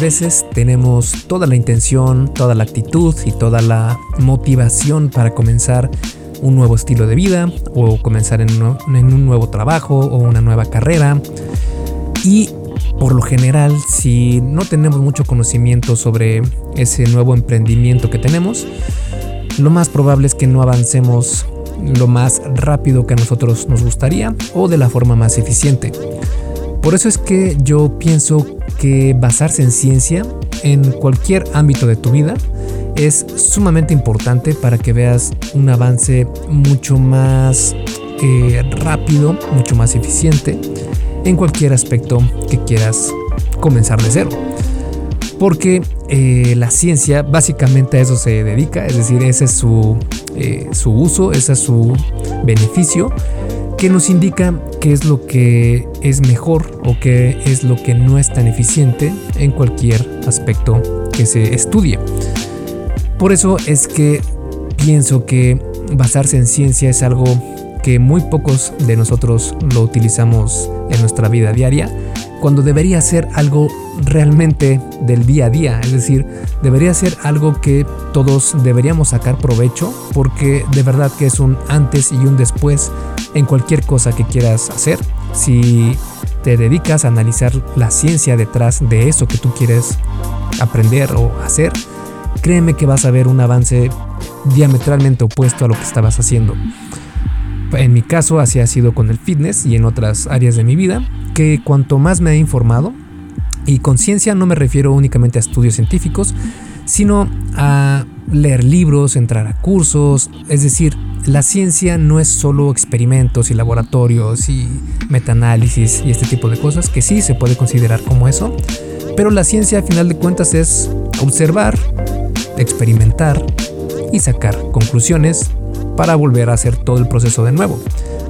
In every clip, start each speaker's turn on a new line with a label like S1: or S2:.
S1: Veces tenemos toda la intención, toda la actitud y toda la motivación para comenzar un nuevo estilo de vida o comenzar en, un nuevo trabajo o una nueva carrera. Y por lo general, si no tenemos mucho conocimiento sobre ese nuevo emprendimiento que tenemos, lo más probable es que no avancemos lo más rápido que a nosotros nos gustaría o de la forma más eficiente. Por eso es que yo pienso que basarse en ciencia en cualquier ámbito de tu vida es sumamente importante para que veas un avance mucho más eh, rápido, mucho más eficiente en cualquier aspecto que quieras comenzar de cero. Porque eh, la ciencia básicamente a eso se dedica, es decir, ese es su, eh, su uso, ese es su beneficio, que nos indica qué es lo que es mejor o qué es lo que no es tan eficiente en cualquier aspecto que se estudie. Por eso es que pienso que basarse en ciencia es algo que muy pocos de nosotros lo utilizamos en nuestra vida diaria, cuando debería ser algo realmente del día a día, es decir, debería ser algo que todos deberíamos sacar provecho, porque de verdad que es un antes y un después en cualquier cosa que quieras hacer. Si te dedicas a analizar la ciencia detrás de eso que tú quieres aprender o hacer, créeme que vas a ver un avance diametralmente opuesto a lo que estabas haciendo. En mi caso así ha sido con el fitness y en otras áreas de mi vida, que cuanto más me he informado, y con ciencia no me refiero únicamente a estudios científicos, sino a leer libros, entrar a cursos, es decir, la ciencia no es solo experimentos y laboratorios y metaanálisis y este tipo de cosas, que sí se puede considerar como eso, pero la ciencia a final de cuentas es observar, experimentar y sacar conclusiones para volver a hacer todo el proceso de nuevo.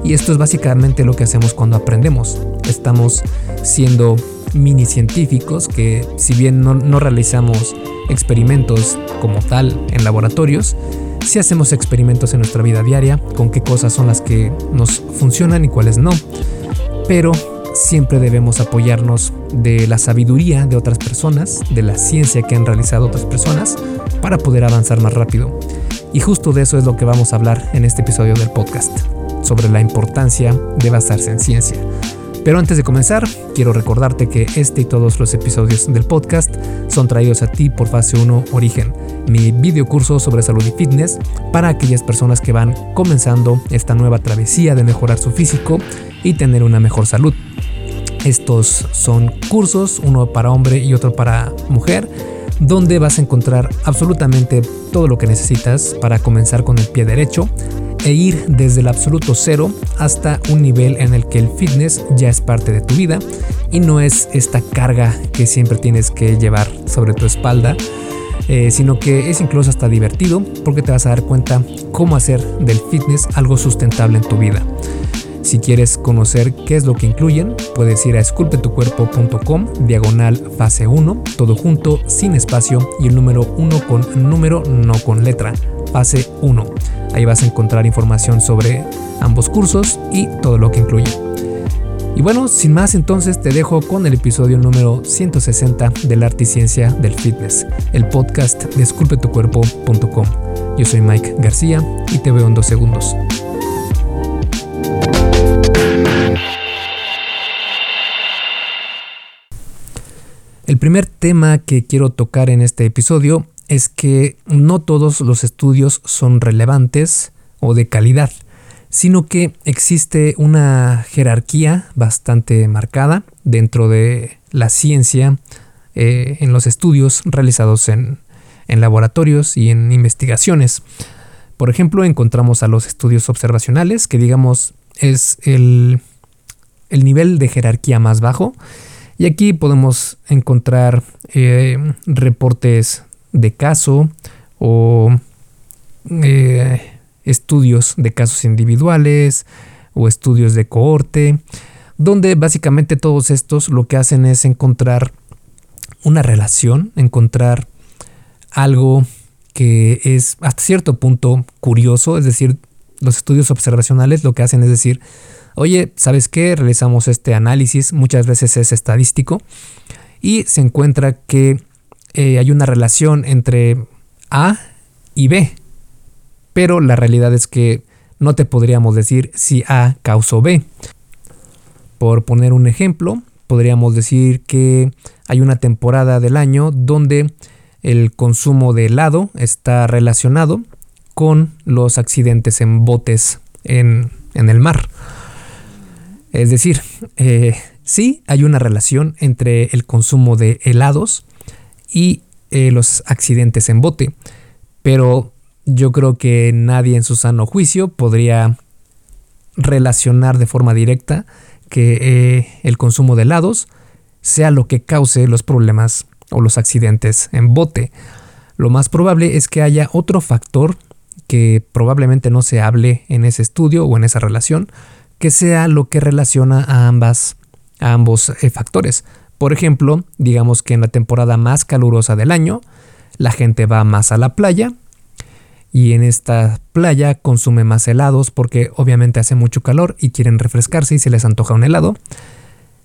S1: Y esto es básicamente lo que hacemos cuando aprendemos. Estamos siendo mini científicos que si bien no, realizamos experimentos como tal en laboratorios, si hacemos experimentos en nuestra vida diaria con qué cosas son las que nos funcionan y cuáles no. Pero siempre debemos apoyarnos de la sabiduría de otras personas, de la ciencia que han realizado otras personas, para poder avanzar más rápido. Y justo de eso es lo que vamos a hablar en este episodio del podcast, sobre la importancia de basarse en ciencia. Pero antes de comenzar, quiero recordarte que este y todos los episodios del podcast son traídos a ti por Fase 1 Origen, mi video curso sobre salud y fitness para aquellas personas que van comenzando esta nueva travesía de mejorar su físico y tener una mejor salud. Estos son cursos, uno para hombre y otro para mujer, donde vas a encontrar absolutamente todo lo que necesitas para comenzar con el pie derecho e ir desde el absoluto cero hasta un nivel en el que el fitness ya es parte de tu vida y no es esta carga que siempre tienes que llevar sobre tu espalda, eh, sino que es incluso hasta divertido porque te vas a dar cuenta cómo hacer del fitness algo sustentable en tu vida. Si quieres conocer qué es lo que incluyen, puedes ir a esculpetucuerpo.com, diagonal fase 1, todo junto, sin espacio y el número 1 con número, no con letra, fase 1. Ahí vas a encontrar información sobre ambos cursos y todo lo que incluye. Y bueno, sin más entonces te dejo con el episodio número 160 del arte y ciencia del fitness, el podcast de esculpetucuerpo.com. Yo soy Mike García y te veo en dos segundos. El primer tema que quiero tocar en este episodio es que no todos los estudios son relevantes o de calidad, sino que existe una jerarquía bastante marcada dentro de la ciencia eh, en los estudios realizados en, laboratorios y en investigaciones. Por ejemplo, encontramos a los estudios observacionales, que digamos es el, el nivel de jerarquía más bajo, y aquí podemos encontrar eh, reportes de caso o eh, estudios de casos individuales o estudios de cohorte, donde básicamente todos estos lo que hacen es encontrar una relación, encontrar algo que es hasta cierto punto curioso, es decir, los estudios observacionales lo que hacen es decir, oye, ¿sabes qué? Realizamos este análisis, muchas veces es estadístico, y se encuentra que eh, hay una relación entre A y B. Pero la realidad es que no te podríamos decir si A causó B. Por poner un ejemplo, podríamos decir que hay una temporada del año donde el consumo de helado está relacionado con los accidentes en botes en, el mar. Es decir, eh, sí hay una relación entre el consumo de helados y eh, los accidentes en bote, pero yo creo que nadie en su sano juicio podría relacionar de forma directa que eh, el consumo de helados sea lo que cause los problemas o los accidentes en bote. Lo más probable es que haya otro factor que probablemente no se hable en ese estudio o en esa relación, que sea lo que relaciona a ambas a ambos eh, factores. Por ejemplo, digamos que en la temporada más calurosa del año, la gente va más a la playa y en esta playa consume más helados porque obviamente hace mucho calor y quieren refrescarse y se les antoja un helado.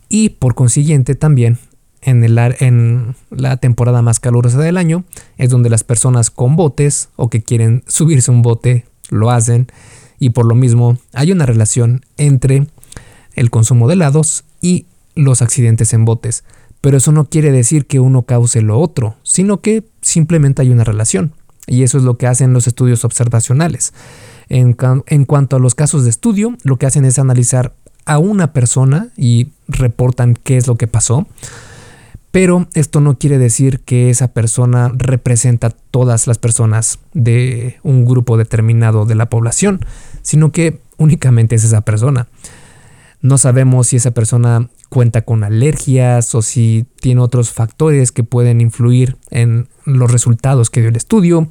S1: Y por consiguiente también en, el, en la temporada más calurosa del año es donde las personas con botes o que quieren subirse un bote lo hacen y por lo mismo hay una relación entre el consumo de helados y los accidentes en botes. Pero eso no quiere decir que uno cause lo otro, sino que simplemente hay una relación. Y eso es lo que hacen los estudios observacionales. En, en, cuanto a los casos de estudio, lo que hacen es analizar a una persona y reportan qué es lo que pasó. Pero esto no quiere decir que esa persona representa todas las personas de un grupo determinado de la población, sino que únicamente es esa persona. No sabemos si esa persona cuenta con alergias o si tiene otros factores que pueden influir en los resultados que dio el estudio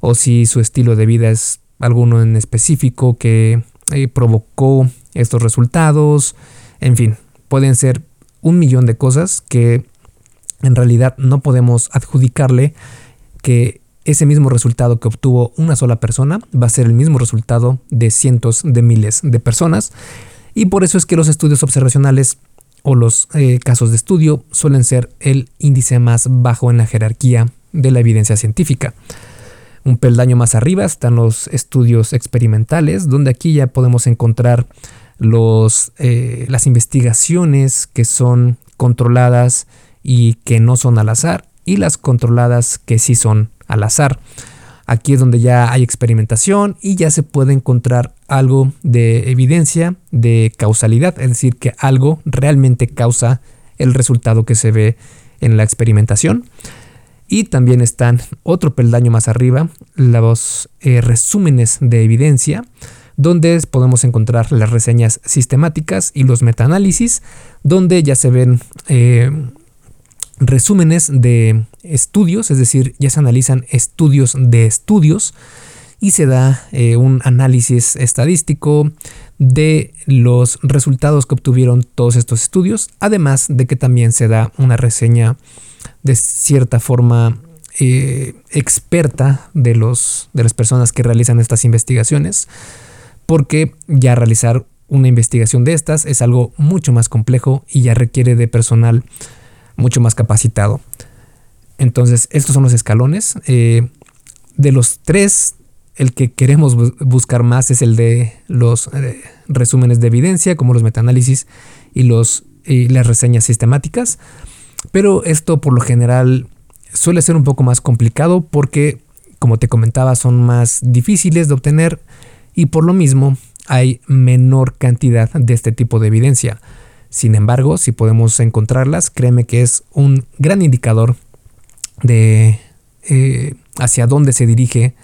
S1: o si su estilo de vida es alguno en específico que eh, provocó estos resultados. En fin, pueden ser un millón de cosas que en realidad no podemos adjudicarle que ese mismo resultado que obtuvo una sola persona va a ser el mismo resultado de cientos de miles de personas y por eso es que los estudios observacionales o los eh, casos de estudio suelen ser el índice más bajo en la jerarquía de la evidencia científica. Un peldaño más arriba están los estudios experimentales, donde aquí ya podemos encontrar los, eh, las investigaciones que son controladas y que no son al azar, y las controladas que sí son al azar. Aquí es donde ya hay experimentación y ya se puede encontrar algo de evidencia de causalidad, es decir, que algo realmente causa el resultado que se ve en la experimentación. Y también están otro peldaño más arriba, los eh, resúmenes de evidencia, donde podemos encontrar las reseñas sistemáticas y los metaanálisis, donde ya se ven eh, resúmenes de estudios, es decir, ya se analizan estudios de estudios y se da eh, un análisis estadístico de los resultados que obtuvieron todos estos estudios, además de que también se da una reseña de cierta forma eh, experta de, los, de las personas que realizan estas investigaciones, porque ya realizar una investigación de estas es algo mucho más complejo y ya requiere de personal mucho más capacitado. Entonces, estos son los escalones. Eh, de los tres, el que queremos buscar más es el de los eh, resúmenes de evidencia, como los metaanálisis y, y las reseñas sistemáticas. Pero esto por lo general suele ser un poco más complicado porque, como te comentaba, son más difíciles de obtener y por lo mismo hay menor cantidad de este tipo de evidencia. Sin embargo, si podemos encontrarlas, créeme que es un gran indicador de eh, hacia dónde se dirige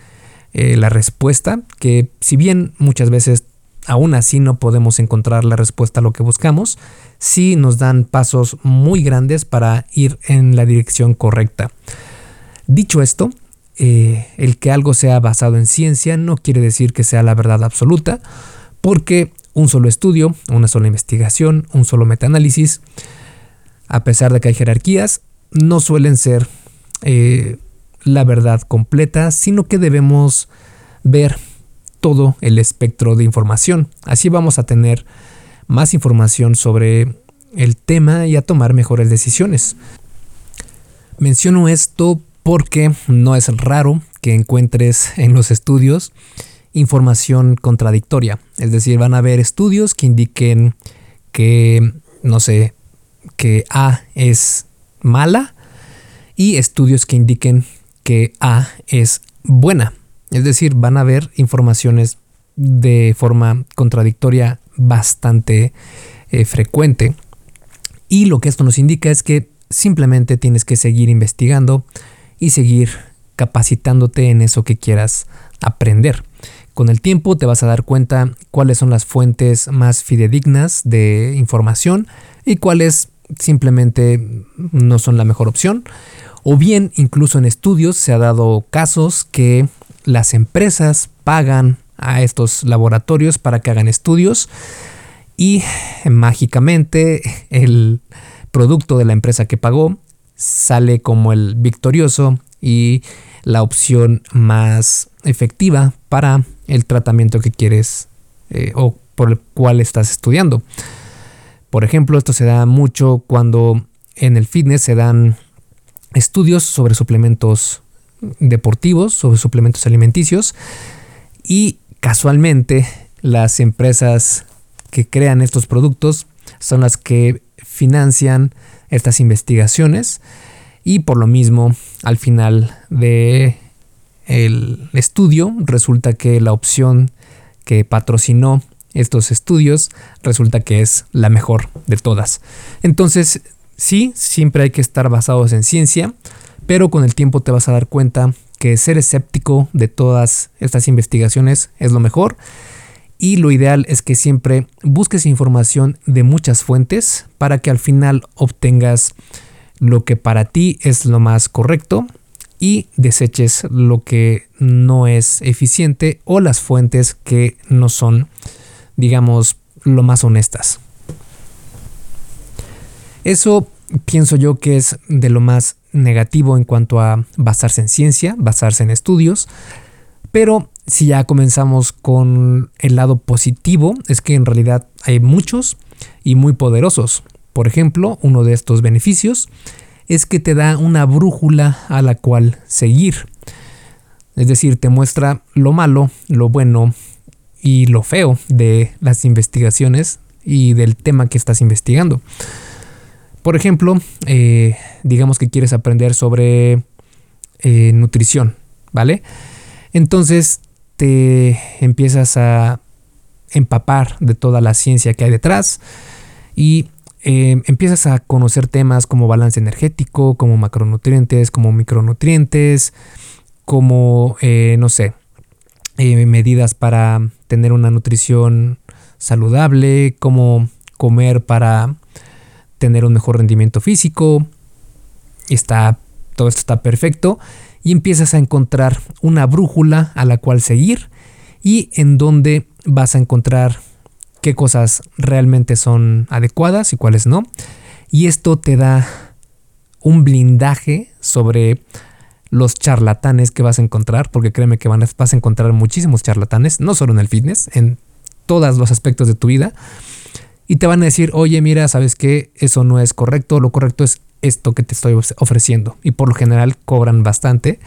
S1: eh, la respuesta, que si bien muchas veces aún así no podemos encontrar la respuesta a lo que buscamos, sí nos dan pasos muy grandes para ir en la dirección correcta. Dicho esto, eh, el que algo sea basado en ciencia no quiere decir que sea la verdad absoluta, porque un solo estudio, una sola investigación, un solo metaanálisis, a pesar de que hay jerarquías, no suelen ser eh, la verdad completa, sino que debemos ver todo el espectro de información. Así vamos a tener más información sobre el tema y a tomar mejores decisiones. Menciono esto porque no es raro que encuentres en los estudios información contradictoria. Es decir, van a haber estudios que indiquen que, no sé, que A es mala y estudios que indiquen que A es buena. Es decir, van a haber informaciones de forma contradictoria bastante eh, frecuente. Y lo que esto nos indica es que simplemente tienes que seguir investigando y seguir capacitándote en eso que quieras aprender. Con el tiempo te vas a dar cuenta cuáles son las fuentes más fidedignas de información y cuáles simplemente no son la mejor opción. O bien, incluso en estudios se ha dado casos que las empresas pagan a estos laboratorios para que hagan estudios y mágicamente el producto de la empresa que pagó sale como el victorioso y la opción más efectiva para el tratamiento que quieres eh, o por el cual estás estudiando. Por ejemplo, esto se da mucho cuando en el fitness se dan estudios sobre suplementos deportivos, sobre suplementos alimenticios y casualmente las empresas que crean estos productos son las que financian estas investigaciones y por lo mismo al final de el estudio resulta que la opción que patrocinó estos estudios resulta que es la mejor de todas. Entonces, sí, siempre hay que estar basados en ciencia, pero con el tiempo te vas a dar cuenta que ser escéptico de todas estas investigaciones es lo mejor y lo ideal es que siempre busques información de muchas fuentes para que al final obtengas lo que para ti es lo más correcto y deseches lo que no es eficiente o las fuentes que no son, digamos, lo más honestas. Eso pienso yo que es de lo más negativo en cuanto a basarse en ciencia, basarse en estudios, pero si ya comenzamos con el lado positivo, es que en realidad hay muchos y muy poderosos. Por ejemplo, uno de estos beneficios es que te da una brújula a la cual seguir. Es decir, te muestra lo malo, lo bueno y lo feo de las investigaciones y del tema que estás investigando. Por ejemplo, eh, digamos que quieres aprender sobre eh, nutrición, ¿vale? Entonces te empiezas a empapar de toda la ciencia que hay detrás y eh, empiezas a conocer temas como balance energético, como macronutrientes, como micronutrientes, como, eh, no sé, eh, medidas para tener una nutrición saludable, cómo comer para tener un mejor rendimiento físico. Está, todo esto está perfecto y empiezas a encontrar una brújula a la cual seguir y en donde vas a encontrar qué cosas realmente son adecuadas y cuáles no. Y esto te da un blindaje sobre los charlatanes que vas a encontrar, porque créeme que vas a encontrar muchísimos charlatanes, no solo en el fitness, en todos los aspectos de tu vida. Y te van a decir, oye, mira, sabes que eso no es correcto, lo correcto es esto que te estoy ofreciendo. Y por lo general cobran bastante.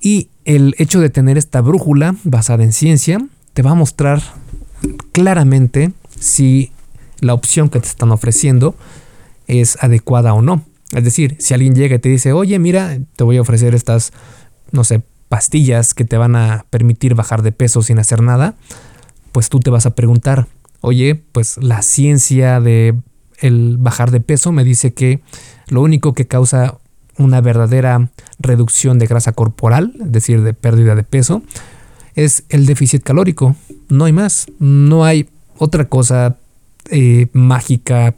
S1: Y el hecho de tener esta brújula basada en ciencia te va a mostrar claramente si la opción que te están ofreciendo es adecuada o no. Es decir, si alguien llega y te dice, oye, mira, te voy a ofrecer estas, no sé, pastillas que te van a permitir bajar de peso sin hacer nada, pues tú te vas a preguntar, oye, pues la ciencia de el bajar de peso me dice que lo único que causa una verdadera reducción de grasa corporal, es decir, de pérdida de peso, es el déficit calórico. No hay más. No hay otra cosa eh, mágica,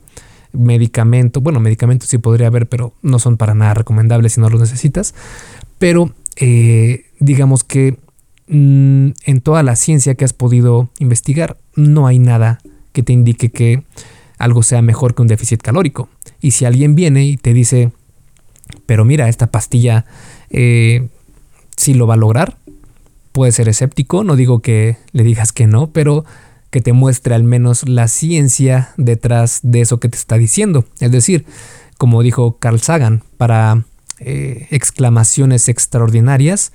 S1: medicamento. Bueno, medicamentos sí podría haber, pero no son para nada recomendables si no los necesitas. Pero eh, digamos que mm, en toda la ciencia que has podido investigar, no hay nada que te indique que algo sea mejor que un déficit calórico. Y si alguien viene y te dice, pero mira, esta pastilla eh, sí lo va a lograr, puede ser escéptico, no digo que le digas que no, pero que te muestre al menos la ciencia detrás de eso que te está diciendo. Es decir, como dijo Carl Sagan, para eh, exclamaciones extraordinarias,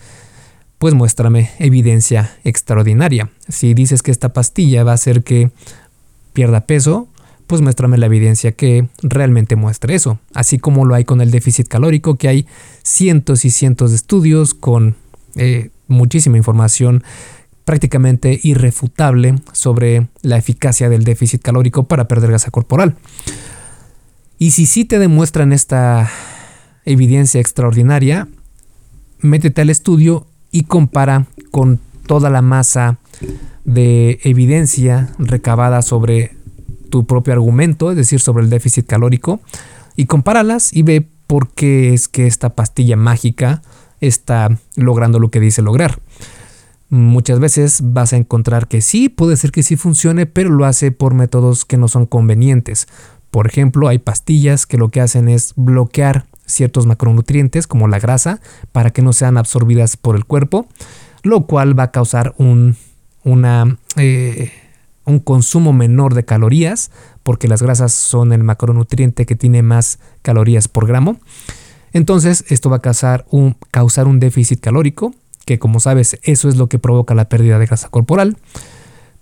S1: pues muéstrame evidencia extraordinaria. Si dices que esta pastilla va a hacer que pierda peso, pues muéstrame la evidencia que realmente muestre eso. Así como lo hay con el déficit calórico, que hay cientos y cientos de estudios con eh, muchísima información prácticamente irrefutable sobre la eficacia del déficit calórico para perder grasa corporal. Y si sí te demuestran esta evidencia extraordinaria, métete al estudio y compara con toda la masa de evidencia recabada sobre tu propio argumento, es decir, sobre el déficit calórico, y compáralas y ve por qué es que esta pastilla mágica está logrando lo que dice lograr. Muchas veces vas a encontrar que sí, puede ser que sí funcione, pero lo hace por métodos que no son convenientes. Por ejemplo, hay pastillas que lo que hacen es bloquear ciertos macronutrientes como la grasa para que no sean absorbidas por el cuerpo, lo cual va a causar un, eh, un consumo menor de calorías porque las grasas son el macronutriente que tiene más calorías por gramo. Entonces esto va a causar un, déficit calórico, que como sabes eso es lo que provoca la pérdida de grasa corporal,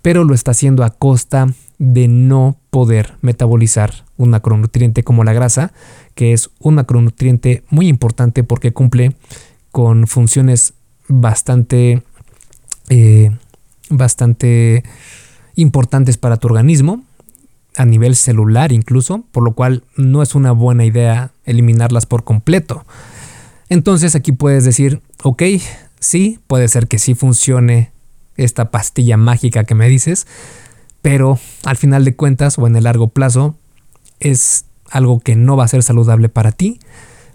S1: pero lo está haciendo a costa de no poder metabolizar un macronutriente como la grasa, que es un macronutriente muy importante porque cumple con funciones bastante, eh, bastante importantes para tu organismo, a nivel celular incluso, por lo cual no es una buena idea eliminarlas por completo. Entonces aquí puedes decir, ok, sí, puede ser que sí funcione esta pastilla mágica que me dices, pero al final de cuentas o en el largo plazo es algo que no va a ser saludable para ti,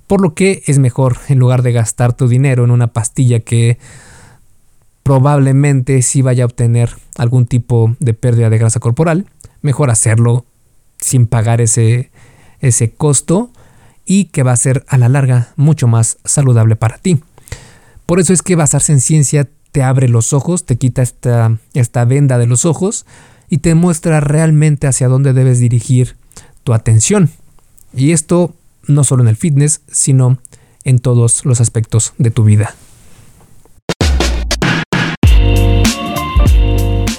S1: por lo que es mejor en lugar de gastar tu dinero en una pastilla que probablemente sí vaya a obtener algún tipo de pérdida de grasa corporal, mejor hacerlo sin pagar ese, ese costo y que va a ser a la larga mucho más saludable para ti. Por eso es que basarse en ciencia te abre los ojos, te quita esta, esta venda de los ojos y te muestra realmente hacia dónde debes dirigir tu atención. Y esto no solo en el fitness, sino en todos los aspectos de tu vida.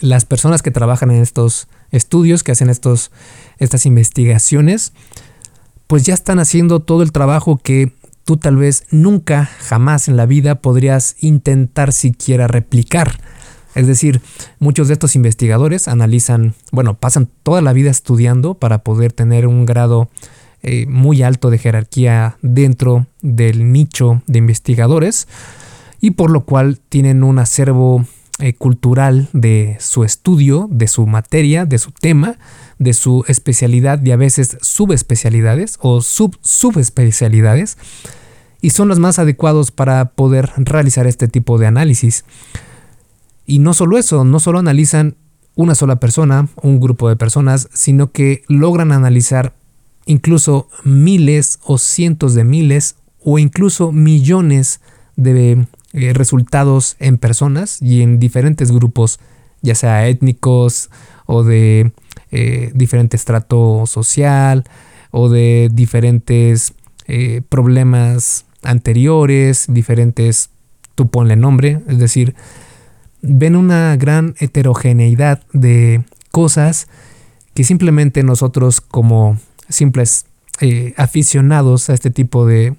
S1: las personas que trabajan en estos estudios, que hacen estos, estas investigaciones, pues ya están haciendo todo el trabajo que tú tal vez nunca, jamás en la vida podrías intentar siquiera replicar. Es decir, muchos de estos investigadores analizan, bueno, pasan toda la vida estudiando para poder tener un grado eh, muy alto de jerarquía dentro del nicho de investigadores y por lo cual tienen un acervo eh, cultural de su estudio, de su materia, de su tema, de su especialidad y a veces subespecialidades o sub subespecialidades y son los más adecuados para poder realizar este tipo de análisis. Y no solo eso, no solo analizan una sola persona, un grupo de personas, sino que logran analizar incluso miles o cientos de miles o incluso millones de eh, resultados en personas y en diferentes grupos, ya sea étnicos o de eh, diferente estrato social o de diferentes eh, problemas anteriores, diferentes, tú ponle nombre, es decir, ven una gran heterogeneidad de cosas que simplemente nosotros como simples eh, aficionados a este tipo de,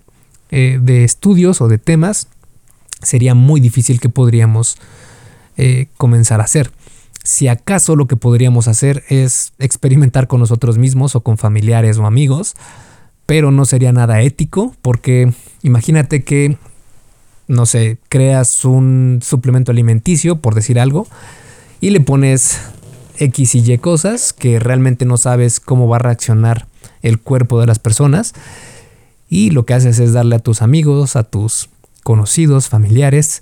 S1: de, estudios o de temas, sería muy difícil que podríamos eh, comenzar a hacer. Si acaso lo que podríamos hacer es experimentar con nosotros mismos o con familiares o amigos, pero no sería nada ético porque imagínate que, no sé, creas un suplemento alimenticio, por decir algo, y le pones X y Y cosas que realmente no sabes cómo va a reaccionar el cuerpo de las personas. Y lo que haces es darle a tus amigos, a tus conocidos, familiares,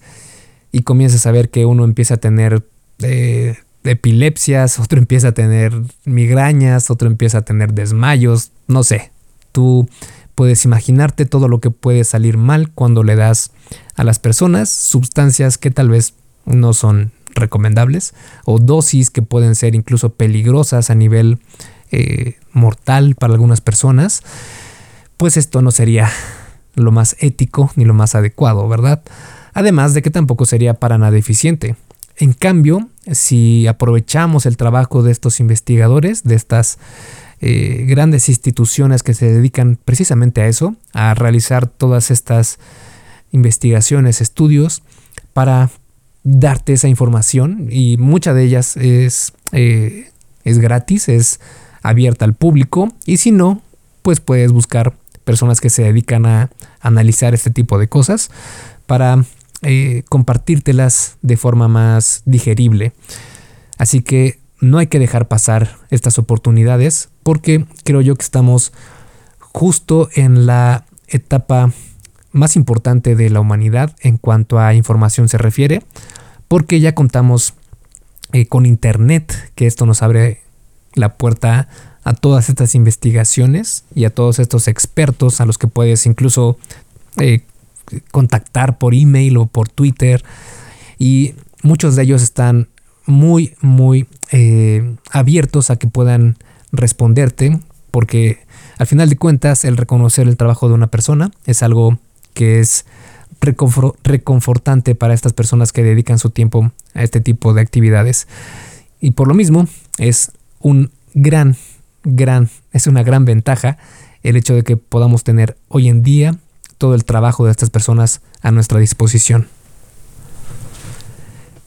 S1: y comienzas a ver que uno empieza a tener eh, epilepsias, otro empieza a tener migrañas, otro empieza a tener desmayos, no sé. Tú puedes imaginarte todo lo que puede salir mal cuando le das a las personas sustancias que tal vez no son recomendables o dosis que pueden ser incluso peligrosas a nivel eh, mortal para algunas personas, pues esto no sería lo más ético ni lo más adecuado, ¿verdad? Además de que tampoco sería para nada eficiente. En cambio, si aprovechamos el trabajo de estos investigadores, de estas eh, grandes instituciones que se dedican precisamente a eso, a realizar todas estas investigaciones, estudios, para darte esa información y mucha de ellas es, eh, es gratis, es abierta al público y si no, pues puedes buscar personas que se dedican a analizar este tipo de cosas para eh, compartírtelas de forma más digerible. Así que no hay que dejar pasar estas oportunidades porque creo yo que estamos justo en la etapa más importante de la humanidad en cuanto a información se refiere, porque ya contamos eh, con Internet, que esto nos abre la puerta a todas estas investigaciones y a todos estos expertos a los que puedes incluso eh, contactar por email o por Twitter. Y muchos de ellos están muy, muy eh, abiertos a que puedan responderte, porque al final de cuentas el reconocer el trabajo de una persona es algo que es reconfortante para estas personas que dedican su tiempo a este tipo de actividades. Y por lo mismo es un gran, gran, es una gran ventaja el hecho de que podamos tener hoy en día todo el trabajo de estas personas a nuestra disposición.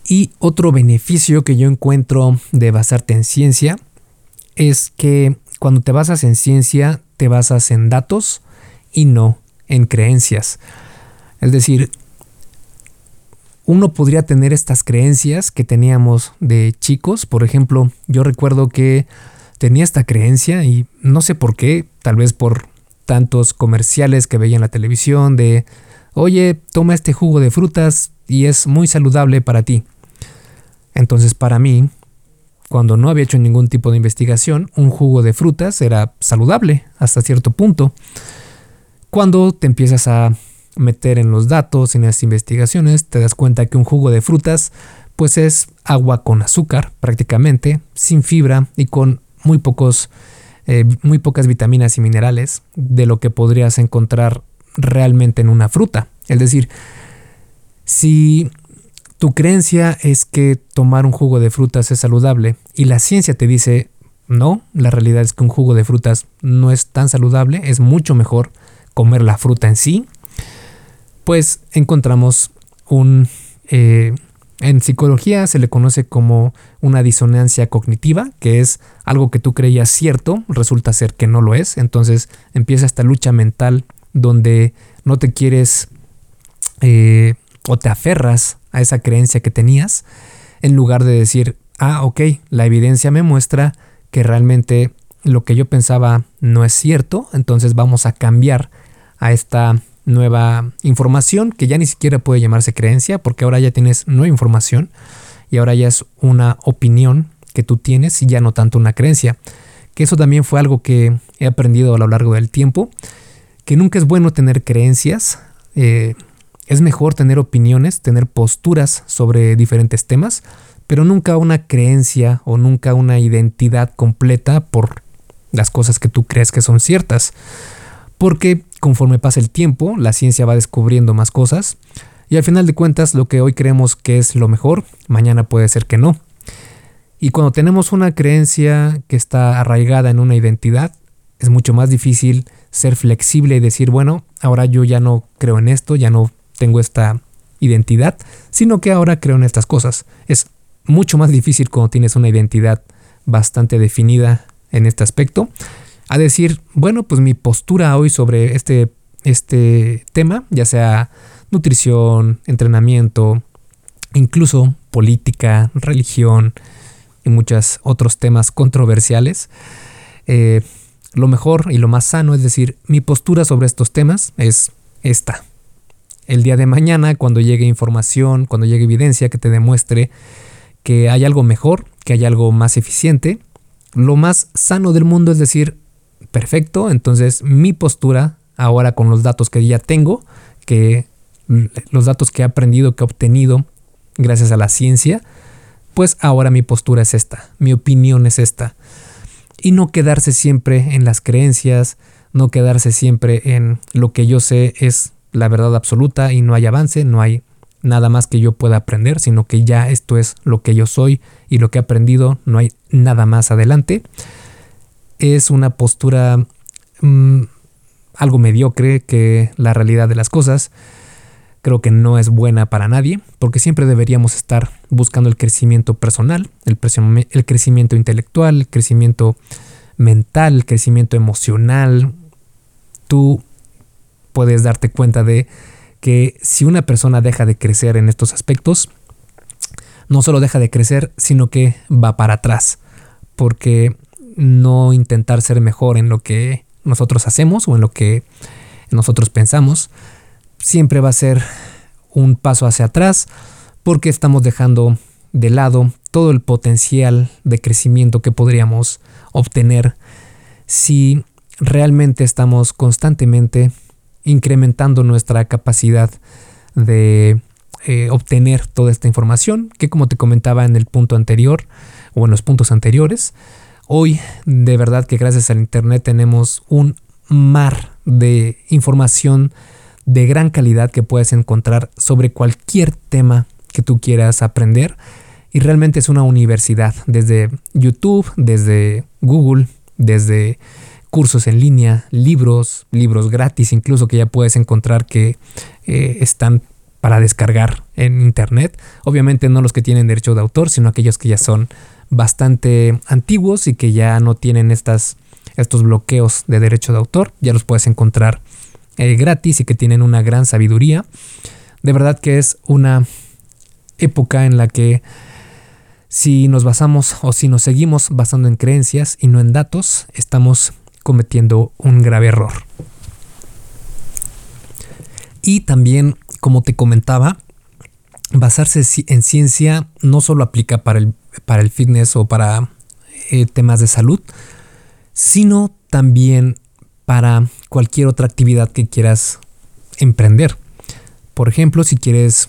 S1: Y otro beneficio que yo encuentro de basarte en ciencia es que cuando te basas en ciencia te basas en datos y no en creencias. Es decir, uno podría tener estas creencias que teníamos de chicos. Por ejemplo, yo recuerdo que tenía esta creencia y no sé por qué, tal vez por tantos comerciales que veía en la televisión de, oye, toma este jugo de frutas y es muy saludable para ti. Entonces para mí, cuando no había hecho ningún tipo de investigación, un jugo de frutas era saludable hasta cierto punto. Cuando te empiezas a meter en los datos, en las investigaciones, te das cuenta que un jugo de frutas pues es agua con azúcar prácticamente, sin fibra y con muy pocos eh, muy pocas vitaminas y minerales de lo que podrías encontrar realmente en una fruta. Es decir, si tu creencia es que tomar un jugo de frutas es saludable y la ciencia te dice no, la realidad es que un jugo de frutas no es tan saludable, es mucho mejor comer la fruta en sí, pues encontramos un... Eh, en psicología se le conoce como una disonancia cognitiva, que es algo que tú creías cierto, resulta ser que no lo es. Entonces empieza esta lucha mental donde no te quieres eh, o te aferras a esa creencia que tenías, en lugar de decir, ah, ok, la evidencia me muestra que realmente lo que yo pensaba no es cierto, entonces vamos a cambiar a esta nueva información que ya ni siquiera puede llamarse creencia porque ahora ya tienes nueva información y ahora ya es una opinión que tú tienes y ya no tanto una creencia. Que eso también fue algo que he aprendido a lo largo del tiempo, que nunca es bueno tener creencias, eh, es mejor tener opiniones, tener posturas sobre diferentes temas, pero nunca una creencia o nunca una identidad completa por las cosas que tú crees que son ciertas. Porque conforme pasa el tiempo, la ciencia va descubriendo más cosas y al final de cuentas lo que hoy creemos que es lo mejor, mañana puede ser que no. Y cuando tenemos una creencia que está arraigada en una identidad, es mucho más difícil ser flexible y decir, bueno, ahora yo ya no creo en esto, ya no tengo esta identidad, sino que ahora creo en estas cosas. Es mucho más difícil cuando tienes una identidad bastante definida en este aspecto, a decir, bueno, pues mi postura hoy sobre este, este tema, ya sea nutrición, entrenamiento, incluso política, religión y muchos otros temas controversiales, eh, lo mejor y lo más sano es decir, mi postura sobre estos temas es esta. El día de mañana, cuando llegue información, cuando llegue evidencia que te demuestre que hay algo mejor, que hay algo más eficiente, lo más sano del mundo es decir, perfecto, entonces mi postura ahora con los datos que ya tengo, que los datos que he aprendido, que he obtenido gracias a la ciencia, pues ahora mi postura es esta, mi opinión es esta. Y no quedarse siempre en las creencias, no quedarse siempre en lo que yo sé es la verdad absoluta y no hay avance, no hay nada más que yo pueda aprender, sino que ya esto es lo que yo soy y lo que he aprendido, no hay nada más adelante. Es una postura mm, algo mediocre que la realidad de las cosas creo que no es buena para nadie, porque siempre deberíamos estar buscando el crecimiento personal, el, el crecimiento intelectual, el crecimiento mental, el crecimiento emocional. Tú puedes darte cuenta de que si una persona deja de crecer en estos aspectos, no solo deja de crecer, sino que va para atrás, porque no intentar ser mejor en lo que nosotros hacemos o en lo que nosotros pensamos, siempre va a ser un paso hacia atrás, porque estamos dejando de lado todo el potencial de crecimiento que podríamos obtener si realmente estamos constantemente incrementando nuestra capacidad de eh, obtener toda esta información, que como te comentaba en el punto anterior o en los puntos anteriores, hoy de verdad que gracias al Internet tenemos un mar de información de gran calidad que puedes encontrar sobre cualquier tema que tú quieras aprender. Y realmente es una universidad, desde YouTube, desde Google, desde cursos en línea, libros, libros gratis incluso que ya puedes encontrar que eh, están para descargar en internet. Obviamente no los que tienen derecho de autor, sino aquellos que ya son bastante antiguos y que ya no tienen estas, estos bloqueos de derecho de autor. Ya los puedes encontrar eh, gratis y que tienen una gran sabiduría. De verdad que es una época en la que si nos basamos o si nos seguimos basando en creencias y no en datos, estamos cometiendo un grave error. Y también, como te comentaba, basarse en ciencia no solo aplica para el, para el fitness o para eh, temas de salud, sino también para cualquier otra actividad que quieras emprender. Por ejemplo, si quieres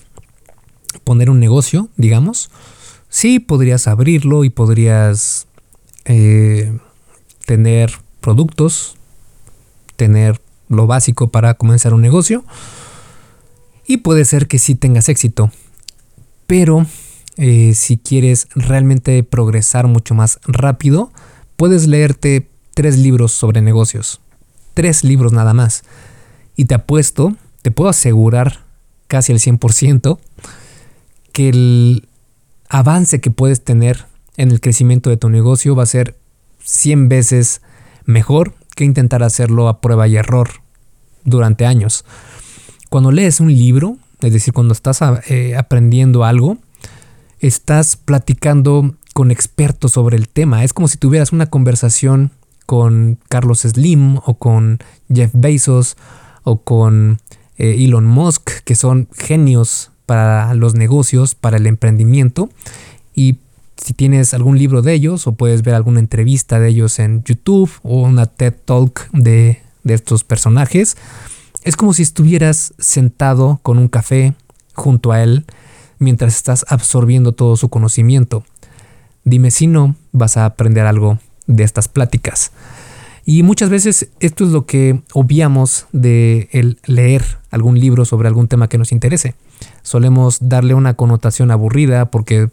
S1: poner un negocio, digamos, sí podrías abrirlo y podrías eh, tener productos, tener lo básico para comenzar un negocio y puede ser que sí tengas éxito. Pero eh, si quieres realmente progresar mucho más rápido, puedes leerte tres libros sobre negocios. Tres libros nada más. Y te apuesto, te puedo asegurar casi al 100% que el avance que puedes tener en el crecimiento de tu negocio va a ser 100 veces mejor que intentar hacerlo a prueba y error durante años. Cuando lees un libro, es decir, cuando estás eh, aprendiendo algo, estás platicando con expertos sobre el tema. Es como si tuvieras una conversación con Carlos Slim o con Jeff Bezos o con eh, Elon Musk, que son genios para los negocios, para el emprendimiento. Y si tienes algún libro de ellos o puedes ver alguna entrevista de ellos en YouTube o una TED Talk de, de estos personajes, es como si estuvieras sentado con un café junto a él mientras estás absorbiendo todo su conocimiento. Dime si no vas a aprender algo de estas pláticas. Y muchas veces esto es lo que obviamos de el leer algún libro sobre algún tema que nos interese. Solemos darle una connotación aburrida porque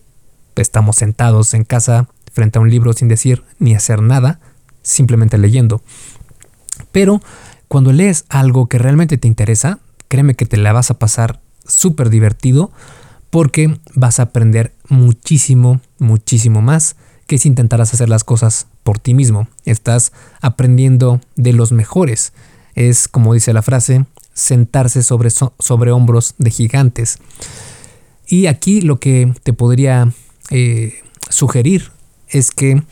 S1: estamos sentados en casa frente a un libro sin decir ni hacer nada, simplemente leyendo. Pero cuando lees algo que realmente te interesa, créeme que te la vas a pasar súper divertido porque vas a aprender muchísimo, muchísimo más que si intentaras hacer las cosas por ti mismo. Estás aprendiendo de los mejores. Es, como dice la frase, sentarse sobre, sobre hombros de gigantes. Y aquí lo que te podría eh, sugerir es que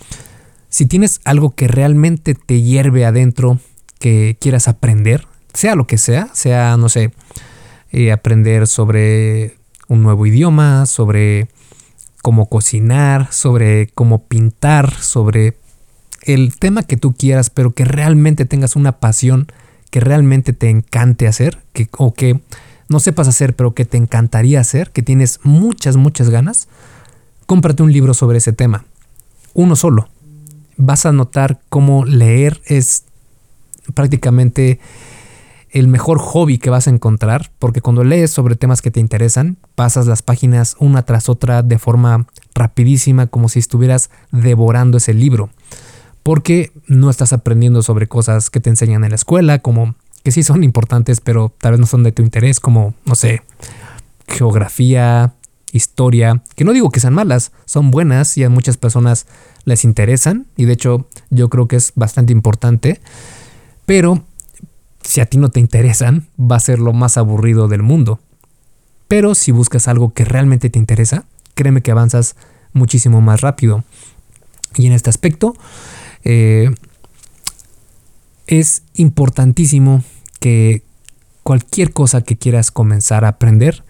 S1: si tienes algo que realmente te hierve adentro, que quieras aprender, sea lo que sea, sea, no sé, eh, aprender sobre un nuevo idioma, sobre cómo cocinar, sobre cómo pintar, sobre el tema que tú quieras, pero que realmente tengas una pasión que realmente te encante hacer, que, o que no sepas hacer, pero que te encantaría hacer, que tienes muchas, muchas ganas, cómprate un libro sobre ese tema. Uno solo. Vas a notar cómo leer es prácticamente el mejor hobby que vas a encontrar, porque cuando lees sobre temas que te interesan, pasas las páginas una tras otra de forma rapidísima, como si estuvieras devorando ese libro, porque no estás aprendiendo sobre cosas que te enseñan en la escuela, como que sí son importantes, pero tal vez no son de tu interés, como, no sé, geografía, historia, que no digo que sean malas, son buenas y a muchas personas les interesan, y de hecho yo creo que es bastante importante, pero si a ti no te interesan, va a ser lo más aburrido del mundo. Pero si buscas algo que realmente te interesa, créeme que avanzas muchísimo más rápido. Y en este aspecto, eh, es importantísimo que cualquier cosa que quieras comenzar a aprender,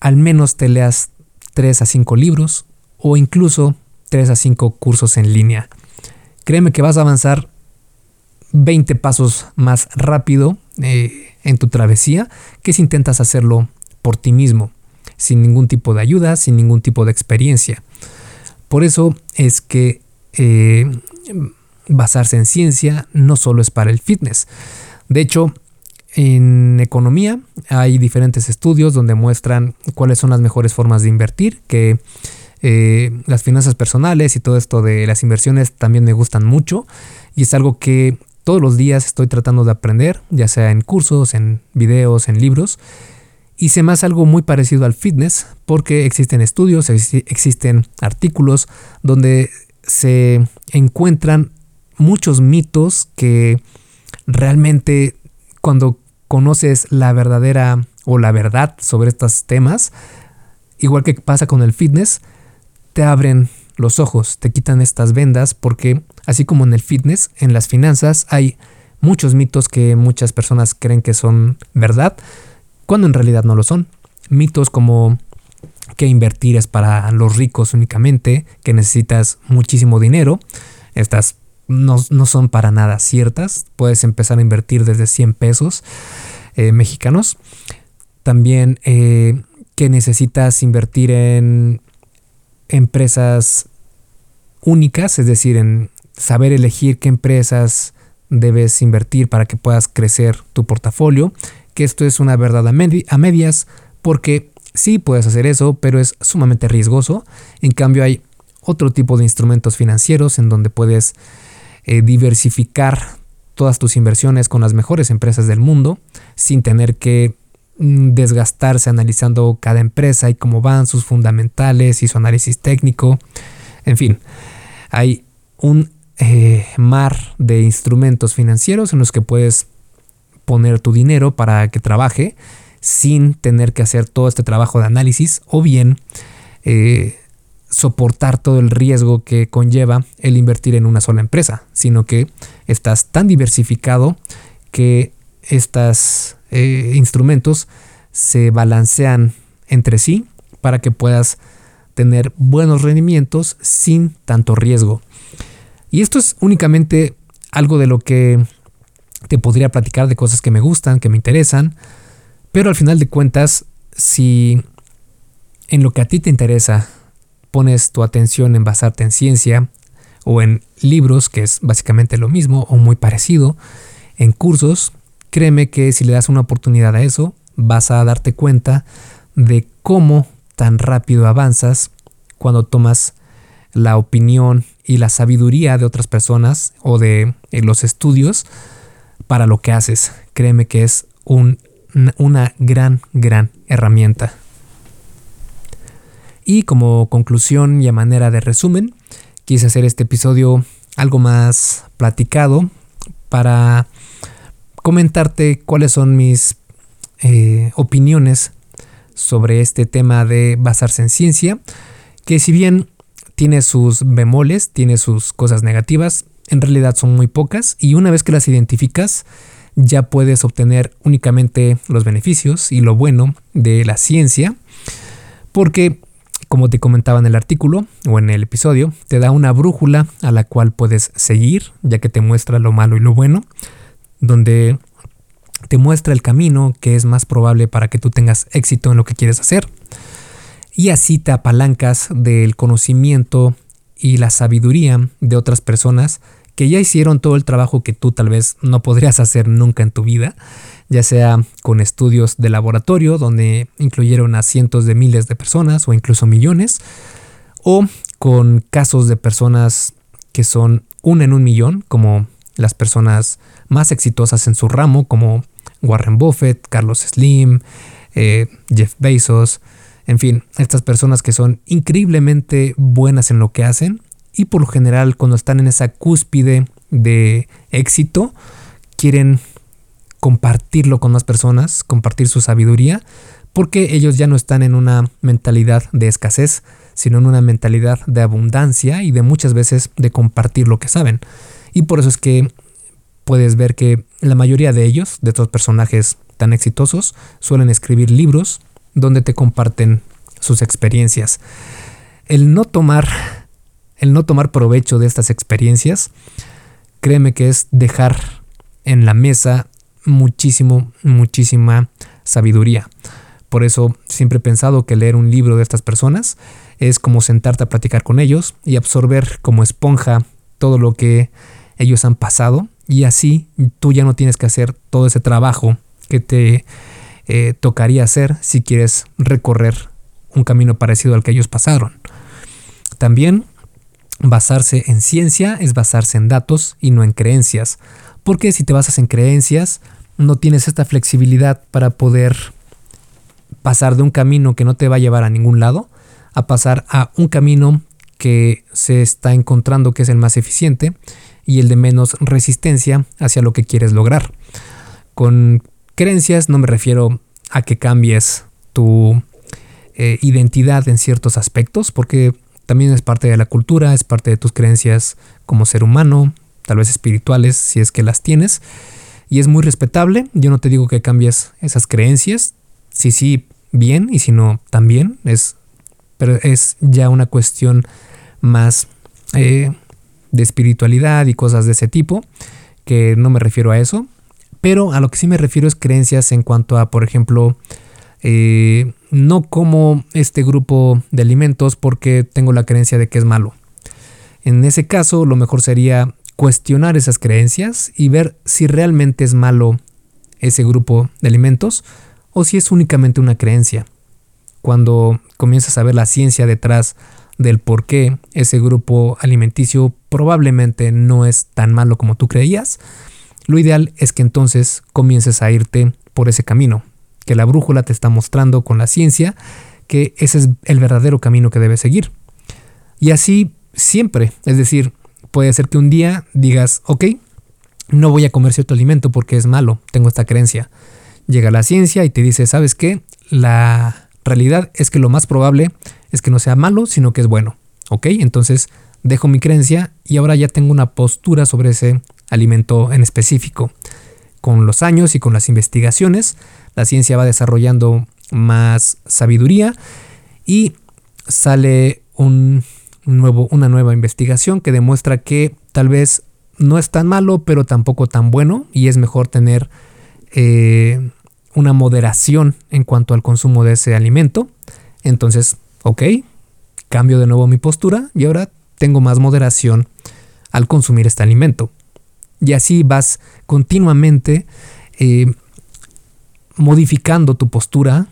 S1: al menos te leas 3 a 5 libros o incluso 3 a 5 cursos en línea. Créeme que vas a avanzar 20 pasos más rápido eh, en tu travesía que si intentas hacerlo por ti mismo, sin ningún tipo de ayuda, sin ningún tipo de experiencia. Por eso es que eh, basarse en ciencia no solo es para el fitness. De hecho, en economía hay diferentes estudios donde muestran cuáles son las mejores formas de invertir, que eh, las finanzas personales y todo esto de las inversiones también me gustan mucho y es algo que todos los días estoy tratando de aprender, ya sea en cursos, en videos, en libros. Y se me hace algo muy parecido al fitness porque existen estudios, existen artículos donde se encuentran muchos mitos que realmente cuando conoces la verdadera o la verdad sobre estos temas, igual que pasa con el fitness, te abren los ojos, te quitan estas vendas porque así como en el fitness, en las finanzas hay muchos mitos que muchas personas creen que son verdad, cuando en realidad no lo son. Mitos como que invertir es para los ricos únicamente, que necesitas muchísimo dinero. Estas no, son para nada ciertas. Puedes empezar a invertir desde 100 pesos eh, mexicanos. También eh, que necesitas invertir en empresas únicas, es decir, en saber elegir qué empresas debes invertir para que puedas crecer tu portafolio, que esto es una verdad a, medias, porque sí puedes hacer eso, pero es sumamente riesgoso. En cambio hay otro tipo de instrumentos financieros en donde puedes eh, diversificar todas tus inversiones con las mejores empresas del mundo sin tener que desgastarse analizando cada empresa y cómo van sus fundamentales y su análisis técnico. En fin, hay un eh, mar de instrumentos financieros en los que puedes poner tu dinero para que trabaje sin tener que hacer todo este trabajo de análisis o bien eh, soportar todo el riesgo que conlleva el invertir en una sola empresa, sino que estás tan diversificado que estos eh, instrumentos se balancean entre sí para que puedas tener buenos rendimientos sin tanto riesgo. Y esto es únicamente algo de lo que te podría platicar de cosas que me gustan, que me interesan, pero al final de cuentas, si en lo que a ti te interesa pones tu atención en basarte en ciencia o en libros, que es básicamente lo mismo o muy parecido, en cursos, créeme que si le das una oportunidad a eso, vas a darte cuenta de cómo tan rápido avanzas cuando tomas la opinión y la sabiduría de otras personas o de eh, los estudios para lo que haces. Créeme que es una gran, gran herramienta. Y como conclusión y a manera de resumen, quise hacer este episodio algo más platicado para comentarte cuáles son mis eh, opiniones sobre este tema de basarse en ciencia, que si bien tiene sus bemoles, tiene sus cosas negativas, en realidad son muy pocas y una vez que las identificas ya puedes obtener únicamente los beneficios y lo bueno de la ciencia, porque como te comentaba en el artículo o en el episodio, te da una brújula a la cual puedes seguir, ya que te muestra lo malo y lo bueno, donde te muestra el camino que es más probable para que tú tengas éxito en lo que quieres hacer. Y así te apalancas del conocimiento y la sabiduría de otras personas que ya hicieron todo el trabajo que tú tal vez no podrías hacer nunca en tu vida ya sea con estudios de laboratorio donde incluyeron a cientos de miles de personas o incluso millones, o con casos de personas que son una en un millón, como las personas más exitosas en su ramo, como Warren Buffett, Carlos Slim, eh, Jeff Bezos, en fin, estas personas que son increíblemente buenas en lo que hacen y por lo general cuando están en esa cúspide de éxito, quieren compartirlo con más personas, compartir su sabiduría, porque ellos ya no están en una mentalidad de escasez, sino en una mentalidad de abundancia y de muchas veces de compartir lo que saben. Y por eso es que puedes ver que la mayoría de ellos, de estos personajes tan exitosos, suelen escribir libros donde te comparten sus experiencias. El no tomar el no tomar provecho de estas experiencias, créeme que es dejar en la mesa muchísimo, muchísima sabiduría. Por eso siempre he pensado que leer un libro de estas personas es como sentarte a platicar con ellos y absorber como esponja todo lo que ellos han pasado y así tú ya no tienes que hacer todo ese trabajo que te eh, tocaría hacer si quieres recorrer un camino parecido al que ellos pasaron. También basarse en ciencia es basarse en datos y no en creencias, porque si te basas en creencias no tienes esta flexibilidad para poder pasar de un camino que no te va a llevar a ningún lado a pasar a un camino que se está encontrando que es el más eficiente y el de menos resistencia hacia lo que quieres lograr. Con creencias no me refiero a que cambies tu eh, identidad en ciertos aspectos, porque también es parte de la cultura, es parte de tus creencias como ser humano, tal vez espirituales si es que las tienes, y es muy respetable. Yo no te digo que cambies esas creencias. Si sí, bien, y si no, también. Es, pero es ya una cuestión más eh, de espiritualidad y cosas de ese tipo, que no me refiero a eso. Pero a lo que sí me refiero es creencias en cuanto a, por ejemplo, eh, no como este grupo de alimentos porque tengo la creencia de que es malo. En ese caso, lo mejor sería cuestionar esas creencias y ver si realmente es malo ese grupo de alimentos o si es únicamente una creencia. Cuando comienzas a ver la ciencia detrás del por qué ese grupo alimenticio probablemente no es tan malo como tú creías, lo ideal es que entonces comiences a irte por ese camino, que la brújula te está mostrando con la ciencia que ese es el verdadero camino que debes seguir. Y así siempre, es decir, puede ser que un día digas, ok, no voy a comer cierto alimento porque es malo, tengo esta creencia. Llega la ciencia y te dice, ¿sabes qué? La realidad es que lo más probable es que no sea malo, sino que es bueno. ¿Ok? Entonces dejo mi creencia y ahora ya tengo una postura sobre ese alimento en específico. Con los años y con las investigaciones, la ciencia va desarrollando más sabiduría y sale un nuevo, una nueva investigación que demuestra que tal vez no es tan malo, pero tampoco tan bueno y es mejor tener eh, una moderación en cuanto al consumo de ese alimento. Entonces, ok, cambio de nuevo mi postura y ahora tengo más moderación al consumir este alimento. Y así vas continuamente eh, modificando tu postura,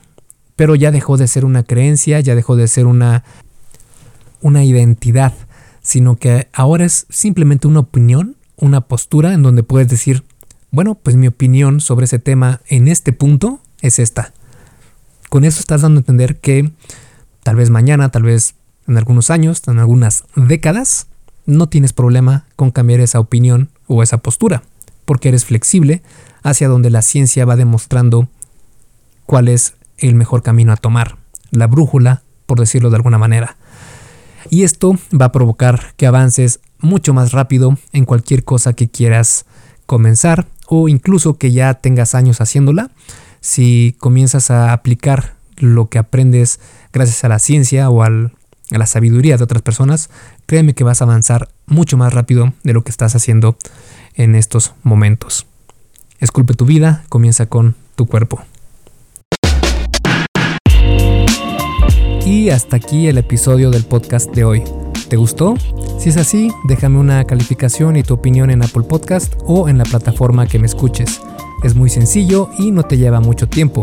S1: pero ya dejó de ser una creencia, ya dejó de ser una una identidad, sino que ahora es simplemente una opinión, una postura en donde puedes decir, Bueno, pues mi opinión sobre ese tema en este punto es esta. Con eso estás dando a entender que tal vez mañana, tal vez en algunos años, en algunas décadas, no tienes problema con cambiar esa opinión o esa postura, porque eres flexible hacia donde la ciencia va demostrando cuál es el mejor camino a tomar, la brújula, por decirlo de alguna manera. Y esto va a provocar que avances mucho más rápido en cualquier cosa que quieras comenzar o incluso que ya tengas años haciéndola. Si comienzas a aplicar lo que aprendes gracias a la ciencia o a la sabiduría de otras personas, créeme que vas a avanzar mucho más rápido de lo que estás haciendo en estos momentos. Esculpe tu vida, comienza con tu cuerpo. Y hasta aquí el episodio del podcast de hoy. ¿Te gustó? Si es así, déjame una calificación y tu opinión en Apple Podcast o en la plataforma que me escuches. Es muy sencillo y no te lleva mucho tiempo.